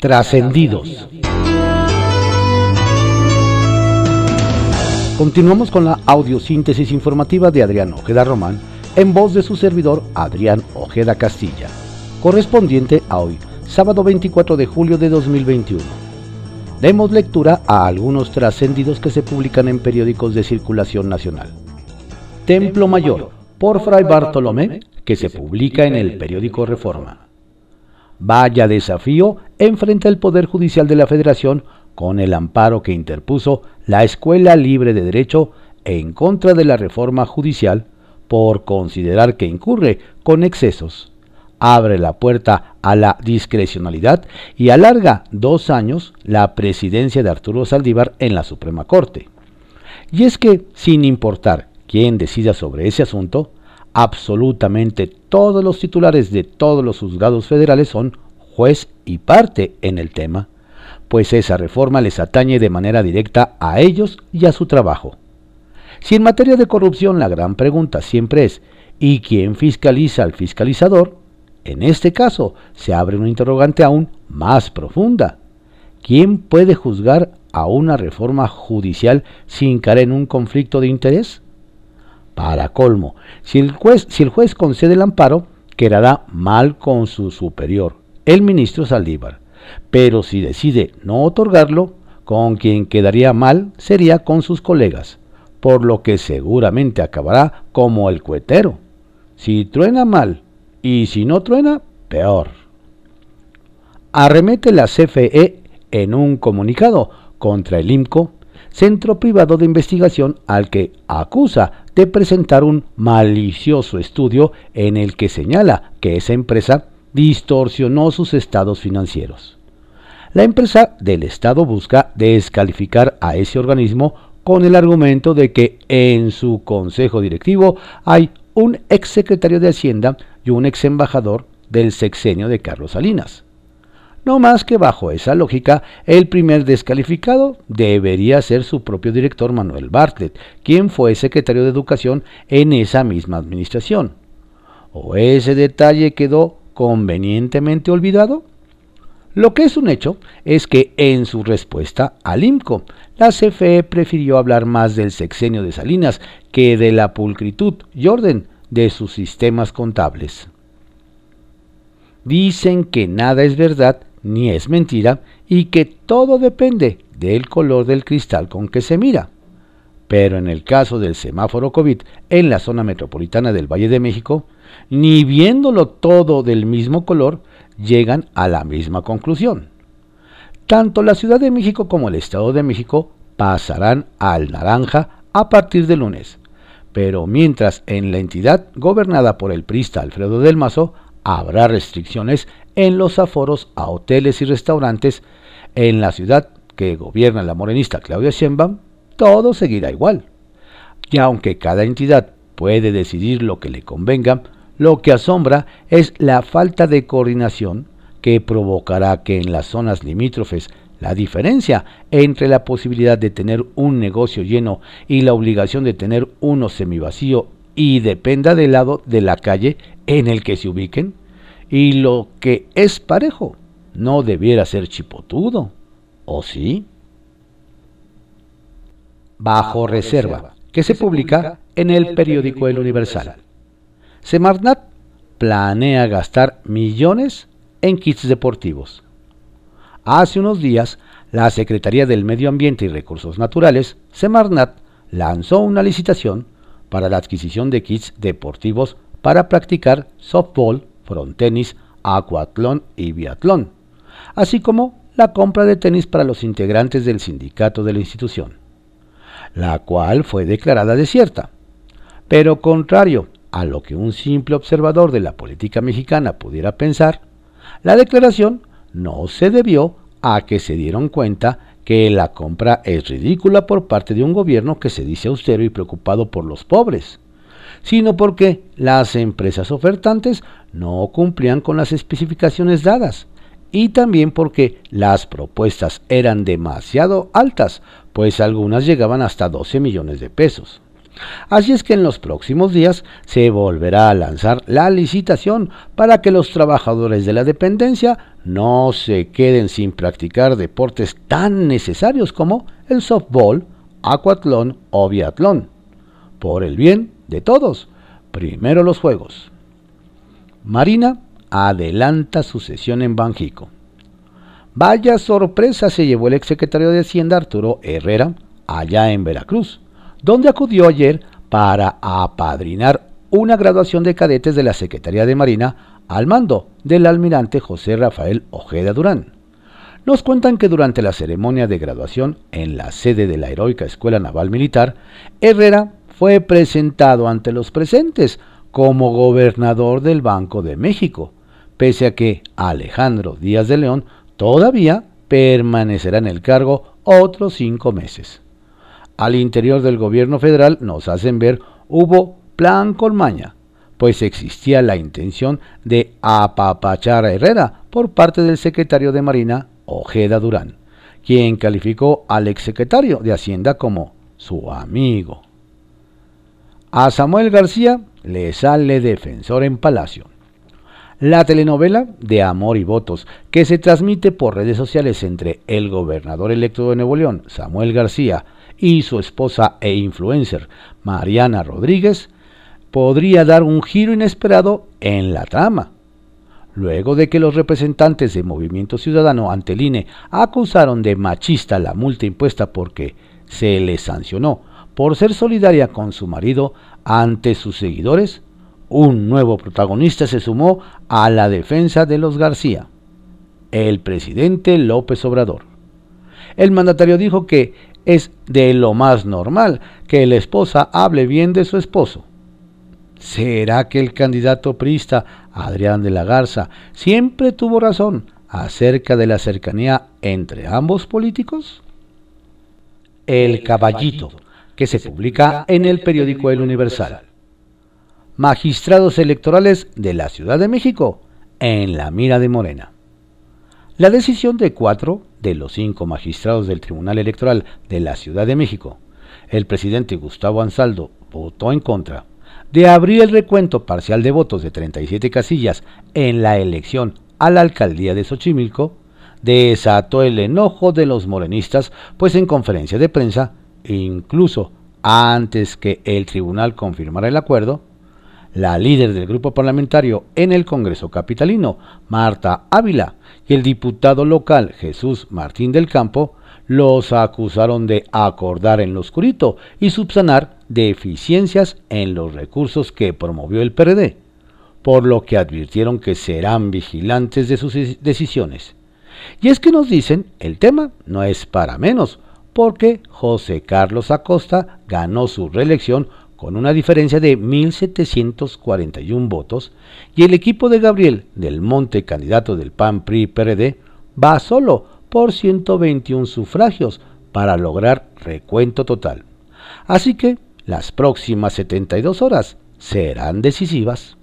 Trascendidos. Continuamos con la audiosíntesis informativa de Adrián Ojeda Román en voz de su servidor Adrián Ojeda Castilla, correspondiente a hoy, sábado 24 de julio de 2021. Demos lectura a algunos trascendidos que se publican en periódicos de circulación nacional. Templo Mayor, por Fray Bartolomé, que se publica en el periódico Reforma. Vaya desafío enfrenta el Poder Judicial de la Federación con el amparo que interpuso la Escuela Libre de Derecho en contra de la reforma judicial por considerar que incurre con excesos, abre la puerta a la discrecionalidad y alarga dos años la presidencia de Arturo Saldívar en la Suprema Corte. Y es que, sin importar quién decida sobre ese asunto, absolutamente todos los titulares de todos los juzgados federales son juez y parte en el tema pues esa reforma les atañe de manera directa a ellos y a su trabajo. Si en materia de corrupción la gran pregunta siempre es ¿y quién fiscaliza al fiscalizador? En este caso se abre una interrogante aún más profunda. ¿Quién puede juzgar a una reforma judicial sin caer en un conflicto de interés? Para colmo, si el juez, si el juez concede el amparo, quedará mal con su superior, el ministro Saldívar pero si decide no otorgarlo, con quien quedaría mal sería con sus colegas, por lo que seguramente acabará como el cuetero. Si truena mal y si no truena, peor. Arremete la CFE en un comunicado contra el IMCO, centro privado de investigación al que acusa de presentar un malicioso estudio en el que señala que esa empresa distorsionó sus estados financieros. La empresa del Estado busca descalificar a ese organismo con el argumento de que en su consejo directivo hay un ex secretario de Hacienda y un ex embajador del sexenio de Carlos Salinas. No más que bajo esa lógica, el primer descalificado debería ser su propio director Manuel Bartlett, quien fue secretario de Educación en esa misma administración. ¿O ese detalle quedó convenientemente olvidado? Lo que es un hecho es que en su respuesta al IMCO, la CFE prefirió hablar más del sexenio de Salinas que de la pulcritud y orden de sus sistemas contables. Dicen que nada es verdad ni es mentira y que todo depende del color del cristal con que se mira. Pero en el caso del semáforo COVID en la zona metropolitana del Valle de México, ni viéndolo todo del mismo color, llegan a la misma conclusión. Tanto la Ciudad de México como el Estado de México pasarán al naranja a partir de lunes, pero mientras en la entidad gobernada por el prista Alfredo del Mazo habrá restricciones en los aforos a hoteles y restaurantes, en la ciudad que gobierna la morenista Claudia Sheinbaum, todo seguirá igual. Y aunque cada entidad puede decidir lo que le convenga, lo que asombra es la falta de coordinación que provocará que en las zonas limítrofes la diferencia entre la posibilidad de tener un negocio lleno y la obligación de tener uno semivacío y dependa del lado de la calle en el que se ubiquen, y lo que es parejo no debiera ser chipotudo, ¿o sí? Bajo reserva, que se publica en el periódico El Universal. Semarnat planea gastar millones en kits deportivos. Hace unos días, la Secretaría del Medio Ambiente y Recursos Naturales, Semarnat, lanzó una licitación para la adquisición de kits deportivos para practicar softball, frontenis, acuatlón y biatlón, así como la compra de tenis para los integrantes del sindicato de la institución, la cual fue declarada desierta. Pero contrario a lo que un simple observador de la política mexicana pudiera pensar, la declaración no se debió a que se dieron cuenta que la compra es ridícula por parte de un gobierno que se dice austero y preocupado por los pobres, sino porque las empresas ofertantes no cumplían con las especificaciones dadas y también porque las propuestas eran demasiado altas, pues algunas llegaban hasta 12 millones de pesos. Así es que en los próximos días se volverá a lanzar la licitación para que los trabajadores de la dependencia no se queden sin practicar deportes tan necesarios como el softball, aquatlón o biatlón. Por el bien de todos, primero los juegos. Marina adelanta su sesión en Banjico. Vaya sorpresa se llevó el exsecretario de Hacienda Arturo Herrera allá en Veracruz, donde acudió ayer para apadrinar una graduación de cadetes de la Secretaría de Marina al mando del almirante José Rafael Ojeda Durán. Nos cuentan que durante la ceremonia de graduación en la sede de la heroica Escuela Naval Militar, Herrera fue presentado ante los presentes como gobernador del Banco de México, pese a que Alejandro Díaz de León todavía permanecerá en el cargo otros cinco meses al interior del gobierno federal, nos hacen ver, hubo plan colmaña, pues existía la intención de apapachar a Herrera por parte del secretario de Marina, Ojeda Durán, quien calificó al exsecretario de Hacienda como su amigo. A Samuel García le sale defensor en Palacio. La telenovela de Amor y Votos, que se transmite por redes sociales entre el gobernador electo de Nuevo León, Samuel García, y su esposa e influencer Mariana Rodríguez, podría dar un giro inesperado en la trama. Luego de que los representantes de Movimiento Ciudadano ante el INE acusaron de machista la multa impuesta porque se le sancionó por ser solidaria con su marido ante sus seguidores, un nuevo protagonista se sumó a la defensa de los García, el presidente López Obrador. El mandatario dijo que es de lo más normal que la esposa hable bien de su esposo. ¿Será que el candidato priista Adrián de la Garza siempre tuvo razón acerca de la cercanía entre ambos políticos? El Caballito, que se publica en el periódico El Universal. Magistrados electorales de la Ciudad de México en la mira de Morena. La decisión de cuatro de los cinco magistrados del Tribunal Electoral de la Ciudad de México, el presidente Gustavo Ansaldo votó en contra de abrir el recuento parcial de votos de 37 casillas en la elección a la alcaldía de Xochimilco, desató el enojo de los morenistas, pues en conferencia de prensa, incluso antes que el tribunal confirmara el acuerdo, la líder del grupo parlamentario en el Congreso Capitalino, Marta Ávila, y el diputado local Jesús Martín del Campo, los acusaron de acordar en lo oscurito y subsanar deficiencias en los recursos que promovió el PRD, por lo que advirtieron que serán vigilantes de sus decisiones. Y es que nos dicen, el tema no es para menos, porque José Carlos Acosta ganó su reelección con una diferencia de 1.741 votos, y el equipo de Gabriel del Monte, candidato del PAN PRI PRD, va solo por 121 sufragios para lograr recuento total. Así que las próximas 72 horas serán decisivas.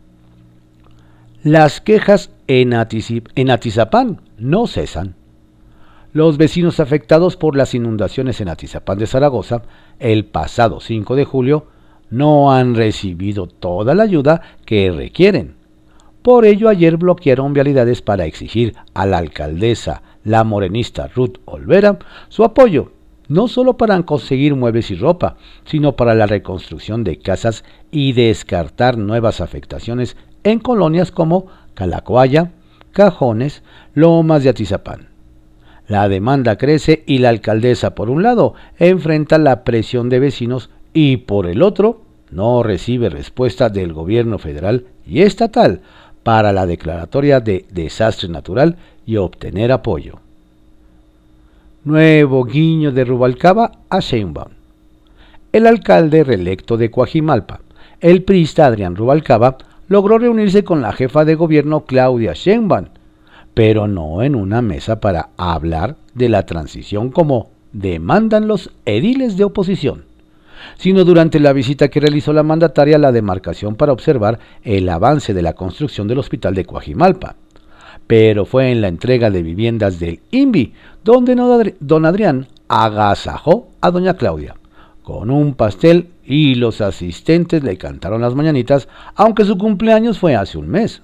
Las quejas en, en Atizapán no cesan. Los vecinos afectados por las inundaciones en Atizapán de Zaragoza el pasado 5 de julio no han recibido toda la ayuda que requieren. Por ello ayer bloquearon vialidades para exigir a la alcaldesa, la morenista Ruth Olvera, su apoyo, no solo para conseguir muebles y ropa, sino para la reconstrucción de casas y descartar nuevas afectaciones en colonias como Calacoaya, Cajones, Lomas de Atizapán. La demanda crece y la alcaldesa, por un lado, enfrenta la presión de vecinos y por el otro no recibe respuesta del gobierno federal y estatal para la declaratoria de desastre natural y obtener apoyo. Nuevo guiño de Rubalcaba a Sheinbaum. El alcalde reelecto de Coajimalpa, el priista Adrián Rubalcaba, logró reunirse con la jefa de gobierno Claudia Sheinbaum, pero no en una mesa para hablar de la transición como demandan los ediles de oposición sino durante la visita que realizó la mandataria a la demarcación para observar el avance de la construcción del hospital de Coajimalpa. Pero fue en la entrega de viviendas del INVI donde don Adrián agasajó a doña Claudia, con un pastel y los asistentes le cantaron las mañanitas, aunque su cumpleaños fue hace un mes.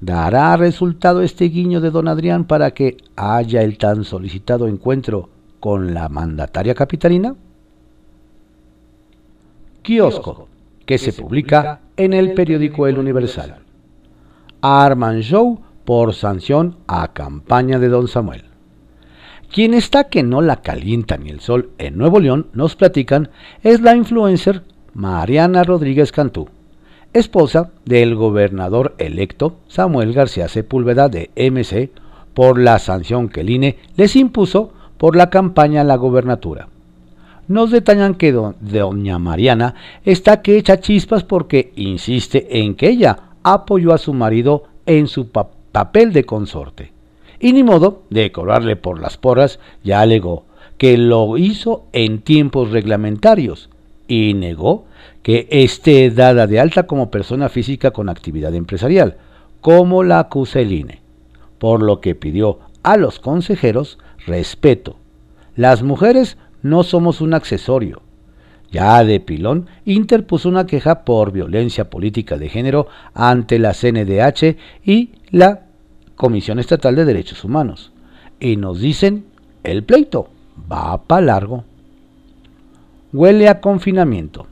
¿Dará resultado este guiño de don Adrián para que haya el tan solicitado encuentro con la mandataria capitalina? Kiosco, que se publica en el periódico El Universal. Arman Show por sanción a campaña de don Samuel. Quien está que no la calienta ni el sol en Nuevo León, nos platican, es la influencer Mariana Rodríguez Cantú, esposa del gobernador electo Samuel García Sepúlveda de MC por la sanción que el INE les impuso por la campaña a la gobernatura. Nos detallan que doña Mariana está que echa chispas porque insiste en que ella apoyó a su marido en su papel de consorte. Y ni modo de cobrarle por las porras, ya alegó que lo hizo en tiempos reglamentarios y negó que esté dada de alta como persona física con actividad empresarial, como la acusa INE, por lo que pidió a los consejeros respeto. Las mujeres no somos un accesorio. Ya de pilón interpuso una queja por violencia política de género ante la CNDH y la Comisión Estatal de Derechos Humanos. Y nos dicen, el pleito va para largo. Huele a confinamiento.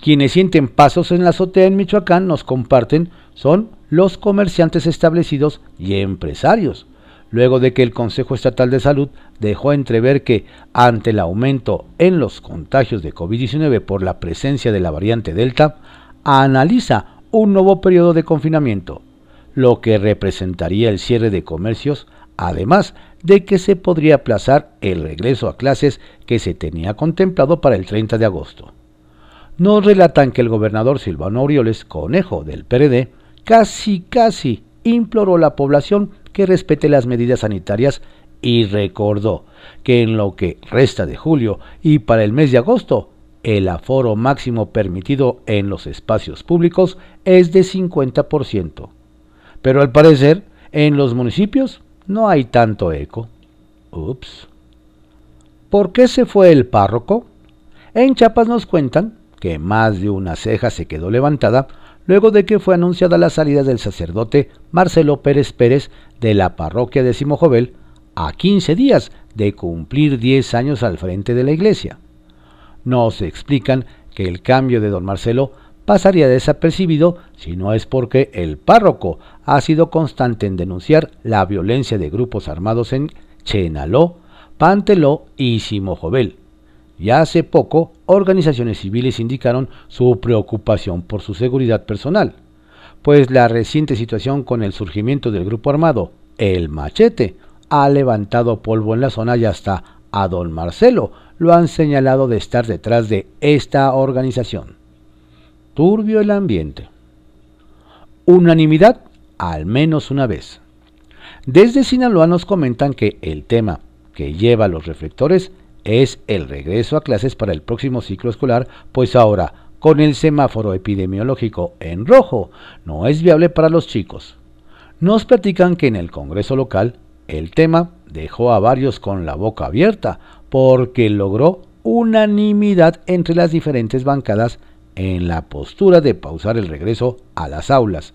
Quienes sienten pasos en la azotea en Michoacán nos comparten son los comerciantes establecidos y empresarios, luego de que el Consejo Estatal de Salud dejó entrever que, ante el aumento en los contagios de COVID-19 por la presencia de la variante Delta, analiza un nuevo periodo de confinamiento lo que representaría el cierre de comercios, además de que se podría aplazar el regreso a clases que se tenía contemplado para el 30 de agosto. Nos relatan que el gobernador Silvano Aureoles, conejo del PRD, casi casi imploró a la población que respete las medidas sanitarias y recordó que en lo que resta de julio y para el mes de agosto, el aforo máximo permitido en los espacios públicos es de 50% pero al parecer en los municipios no hay tanto eco. Ups. ¿Por qué se fue el párroco? En Chiapas nos cuentan que más de una ceja se quedó levantada luego de que fue anunciada la salida del sacerdote Marcelo Pérez Pérez de la parroquia de Simojovel a 15 días de cumplir 10 años al frente de la iglesia. Nos explican que el cambio de don Marcelo pasaría desapercibido si no es porque el párroco ha sido constante en denunciar la violencia de grupos armados en Chenaló, Panteló y Simojovel. Ya hace poco, organizaciones civiles indicaron su preocupación por su seguridad personal, pues la reciente situación con el surgimiento del grupo armado, el Machete, ha levantado polvo en la zona y hasta a don Marcelo lo han señalado de estar detrás de esta organización. Turbio el ambiente. Unanimidad al menos una vez. Desde Sinaloa nos comentan que el tema que lleva los reflectores es el regreso a clases para el próximo ciclo escolar, pues ahora, con el semáforo epidemiológico en rojo, no es viable para los chicos. Nos platican que en el Congreso local el tema dejó a varios con la boca abierta porque logró unanimidad entre las diferentes bancadas en la postura de pausar el regreso a las aulas,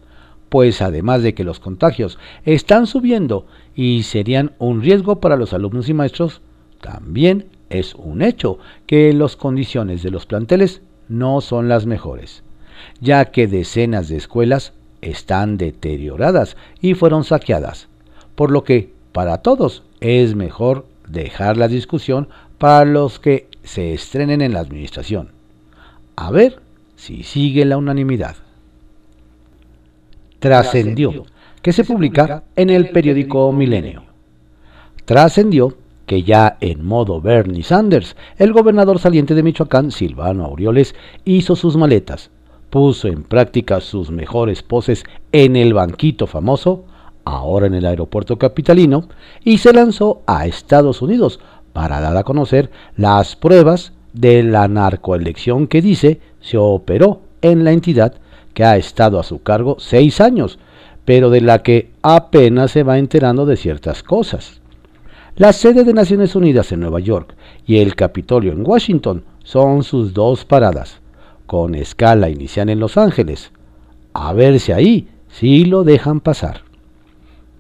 pues además de que los contagios están subiendo y serían un riesgo para los alumnos y maestros, también es un hecho que las condiciones de los planteles no son las mejores, ya que decenas de escuelas están deterioradas y fueron saqueadas, por lo que para todos es mejor dejar la discusión para los que se estrenen en la administración. A ver si sigue la unanimidad. Trascendió, que se publica en el periódico Milenio. Trascendió que ya en modo Bernie Sanders, el gobernador saliente de Michoacán, Silvano Aureoles, hizo sus maletas, puso en práctica sus mejores poses en el banquito famoso, ahora en el aeropuerto capitalino, y se lanzó a Estados Unidos para dar a conocer las pruebas de la narcoelección que dice se operó en la entidad que ha estado a su cargo seis años, pero de la que apenas se va enterando de ciertas cosas. La sede de Naciones Unidas en Nueva York y el Capitolio en Washington son sus dos paradas, con escala inicial en Los Ángeles. A ver si ahí sí lo dejan pasar.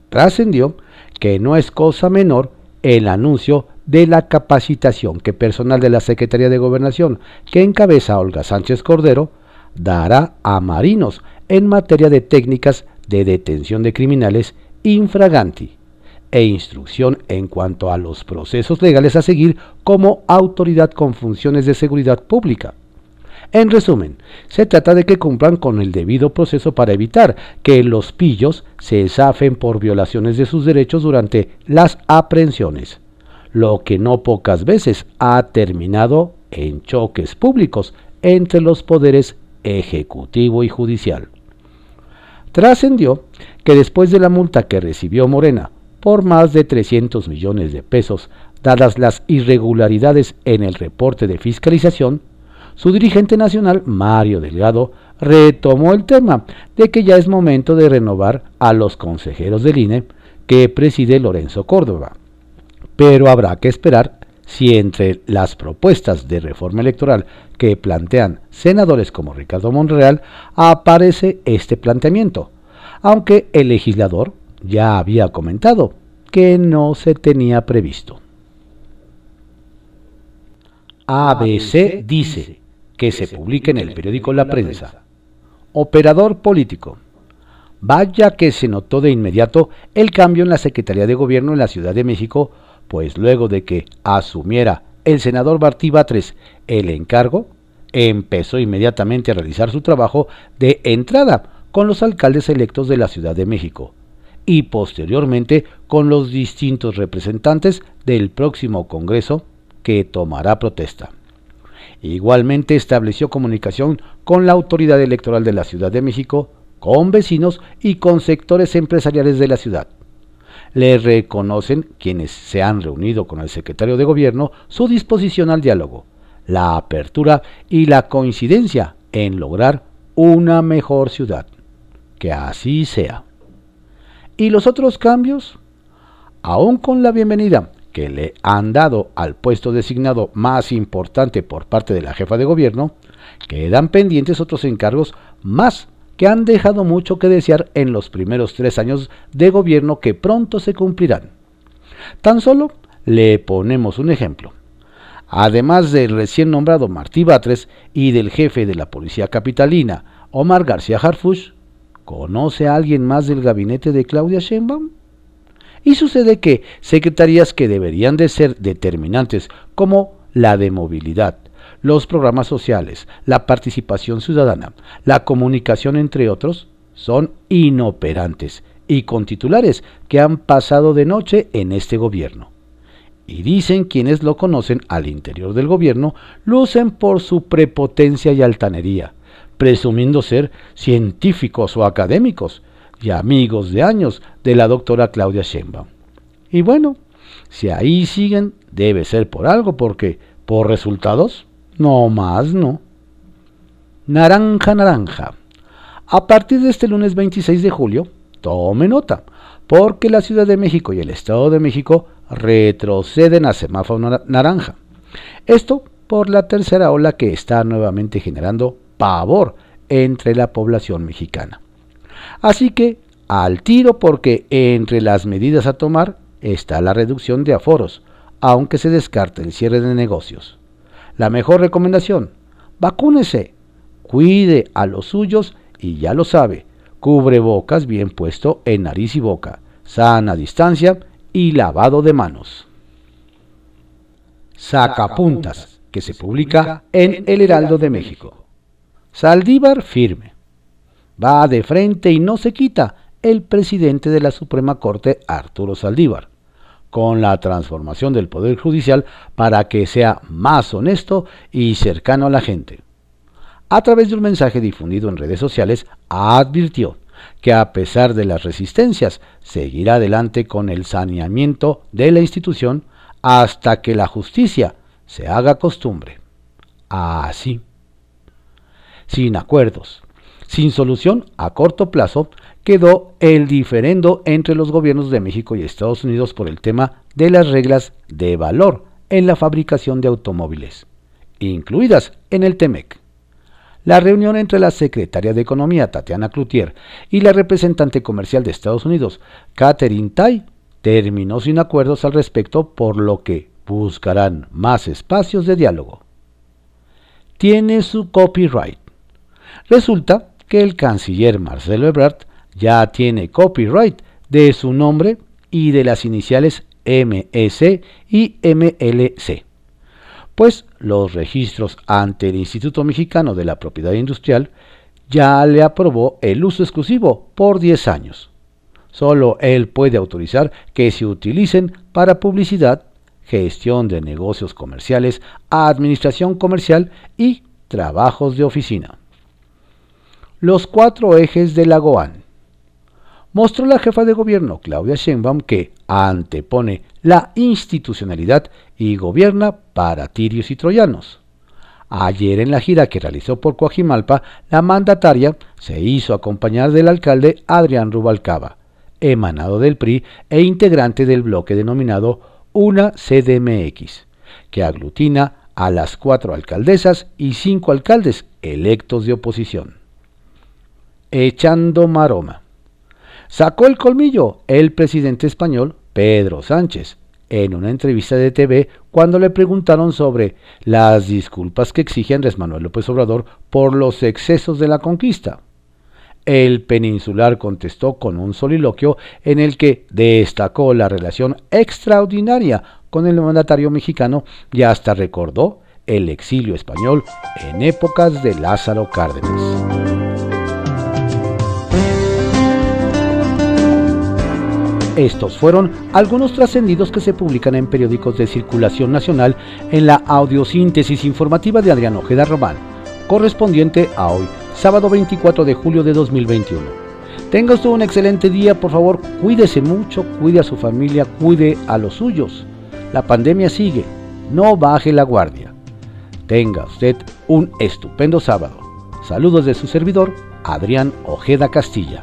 Trascendió que no es cosa menor el anuncio de la capacitación que personal de la Secretaría de Gobernación, que encabeza Olga Sánchez Cordero, dará a marinos en materia de técnicas de detención de criminales infraganti e instrucción en cuanto a los procesos legales a seguir como autoridad con funciones de seguridad pública. En resumen, se trata de que cumplan con el debido proceso para evitar que los pillos se zafen por violaciones de sus derechos durante las aprehensiones, lo que no pocas veces ha terminado en choques públicos entre los poderes ejecutivo y judicial. Trascendió que después de la multa que recibió Morena por más de 300 millones de pesos, dadas las irregularidades en el reporte de fiscalización, su dirigente nacional, Mario Delgado, retomó el tema de que ya es momento de renovar a los consejeros del INE que preside Lorenzo Córdoba. Pero habrá que esperar si entre las propuestas de reforma electoral que plantean senadores como Ricardo Monreal aparece este planteamiento, aunque el legislador ya había comentado que no se tenía previsto. ABC dice que se publique en el periódico La Prensa. Operador político. Vaya que se notó de inmediato el cambio en la Secretaría de Gobierno en la Ciudad de México, pues luego de que asumiera el senador Bartí Batres el encargo, empezó inmediatamente a realizar su trabajo de entrada con los alcaldes electos de la Ciudad de México y posteriormente con los distintos representantes del próximo Congreso que tomará protesta. Igualmente estableció comunicación con la autoridad electoral de la Ciudad de México, con vecinos y con sectores empresariales de la ciudad. Le reconocen quienes se han reunido con el secretario de Gobierno su disposición al diálogo, la apertura y la coincidencia en lograr una mejor ciudad. Que así sea. ¿Y los otros cambios? Aún con la bienvenida que le han dado al puesto designado más importante por parte de la jefa de gobierno, quedan pendientes otros encargos más que han dejado mucho que desear en los primeros tres años de gobierno que pronto se cumplirán. Tan solo le ponemos un ejemplo. Además del recién nombrado Martí Batres y del jefe de la Policía Capitalina, Omar García Harfush, ¿conoce a alguien más del gabinete de Claudia Sheinbaum? Y sucede que secretarías que deberían de ser determinantes, como la de movilidad, los programas sociales, la participación ciudadana, la comunicación, entre otros, son inoperantes y con titulares que han pasado de noche en este gobierno. Y dicen quienes lo conocen al interior del gobierno, lucen por su prepotencia y altanería, presumiendo ser científicos o académicos y amigos de años de la doctora Claudia Sheinbaum. Y bueno, si ahí siguen, debe ser por algo, porque por resultados no más, no. Naranja, naranja. A partir de este lunes 26 de julio, tome nota, porque la Ciudad de México y el Estado de México retroceden a semáforo naranja. Esto por la tercera ola que está nuevamente generando pavor entre la población mexicana. Así que al tiro porque entre las medidas a tomar está la reducción de aforos, aunque se descarte el cierre de negocios. La mejor recomendación, vacúnese, cuide a los suyos y ya lo sabe, cubre bocas bien puesto en nariz y boca, sana distancia y lavado de manos. Sacapuntas, que se publica en El Heraldo de México. Saldívar firme. Va de frente y no se quita el presidente de la Suprema Corte, Arturo Saldívar con la transformación del Poder Judicial para que sea más honesto y cercano a la gente. A través de un mensaje difundido en redes sociales, advirtió que a pesar de las resistencias, seguirá adelante con el saneamiento de la institución hasta que la justicia se haga costumbre. Así. Sin acuerdos, sin solución a corto plazo, quedó el diferendo entre los gobiernos de México y Estados Unidos por el tema de las reglas de valor en la fabricación de automóviles, incluidas en el TEMEC. La reunión entre la secretaria de Economía, Tatiana Cloutier, y la representante comercial de Estados Unidos, Catherine Tai, terminó sin acuerdos al respecto, por lo que buscarán más espacios de diálogo. Tiene su copyright. Resulta que el canciller Marcelo Ebrard ya tiene copyright de su nombre y de las iniciales MEC y MLC, pues los registros ante el Instituto Mexicano de la Propiedad Industrial ya le aprobó el uso exclusivo por 10 años. Solo él puede autorizar que se utilicen para publicidad, gestión de negocios comerciales, administración comercial y trabajos de oficina. Los cuatro ejes de la GOAN mostró la jefa de gobierno, Claudia Sheinbaum, que antepone la institucionalidad y gobierna para tirios y troyanos. Ayer en la gira que realizó por Coajimalpa, la mandataria se hizo acompañar del alcalde Adrián Rubalcaba, emanado del PRI e integrante del bloque denominado Una CDMX, que aglutina a las cuatro alcaldesas y cinco alcaldes electos de oposición. Echando maroma. Sacó el colmillo el presidente español Pedro Sánchez en una entrevista de TV cuando le preguntaron sobre las disculpas que exige Andrés Manuel López Obrador por los excesos de la conquista. El peninsular contestó con un soliloquio en el que destacó la relación extraordinaria con el mandatario mexicano y hasta recordó el exilio español en épocas de Lázaro Cárdenas. Estos fueron algunos trascendidos que se publican en periódicos de circulación nacional en la audiosíntesis informativa de Adrián Ojeda Román, correspondiente a hoy, sábado 24 de julio de 2021. Tenga usted un excelente día, por favor, cuídese mucho, cuide a su familia, cuide a los suyos. La pandemia sigue, no baje la guardia. Tenga usted un estupendo sábado. Saludos de su servidor, Adrián Ojeda Castilla.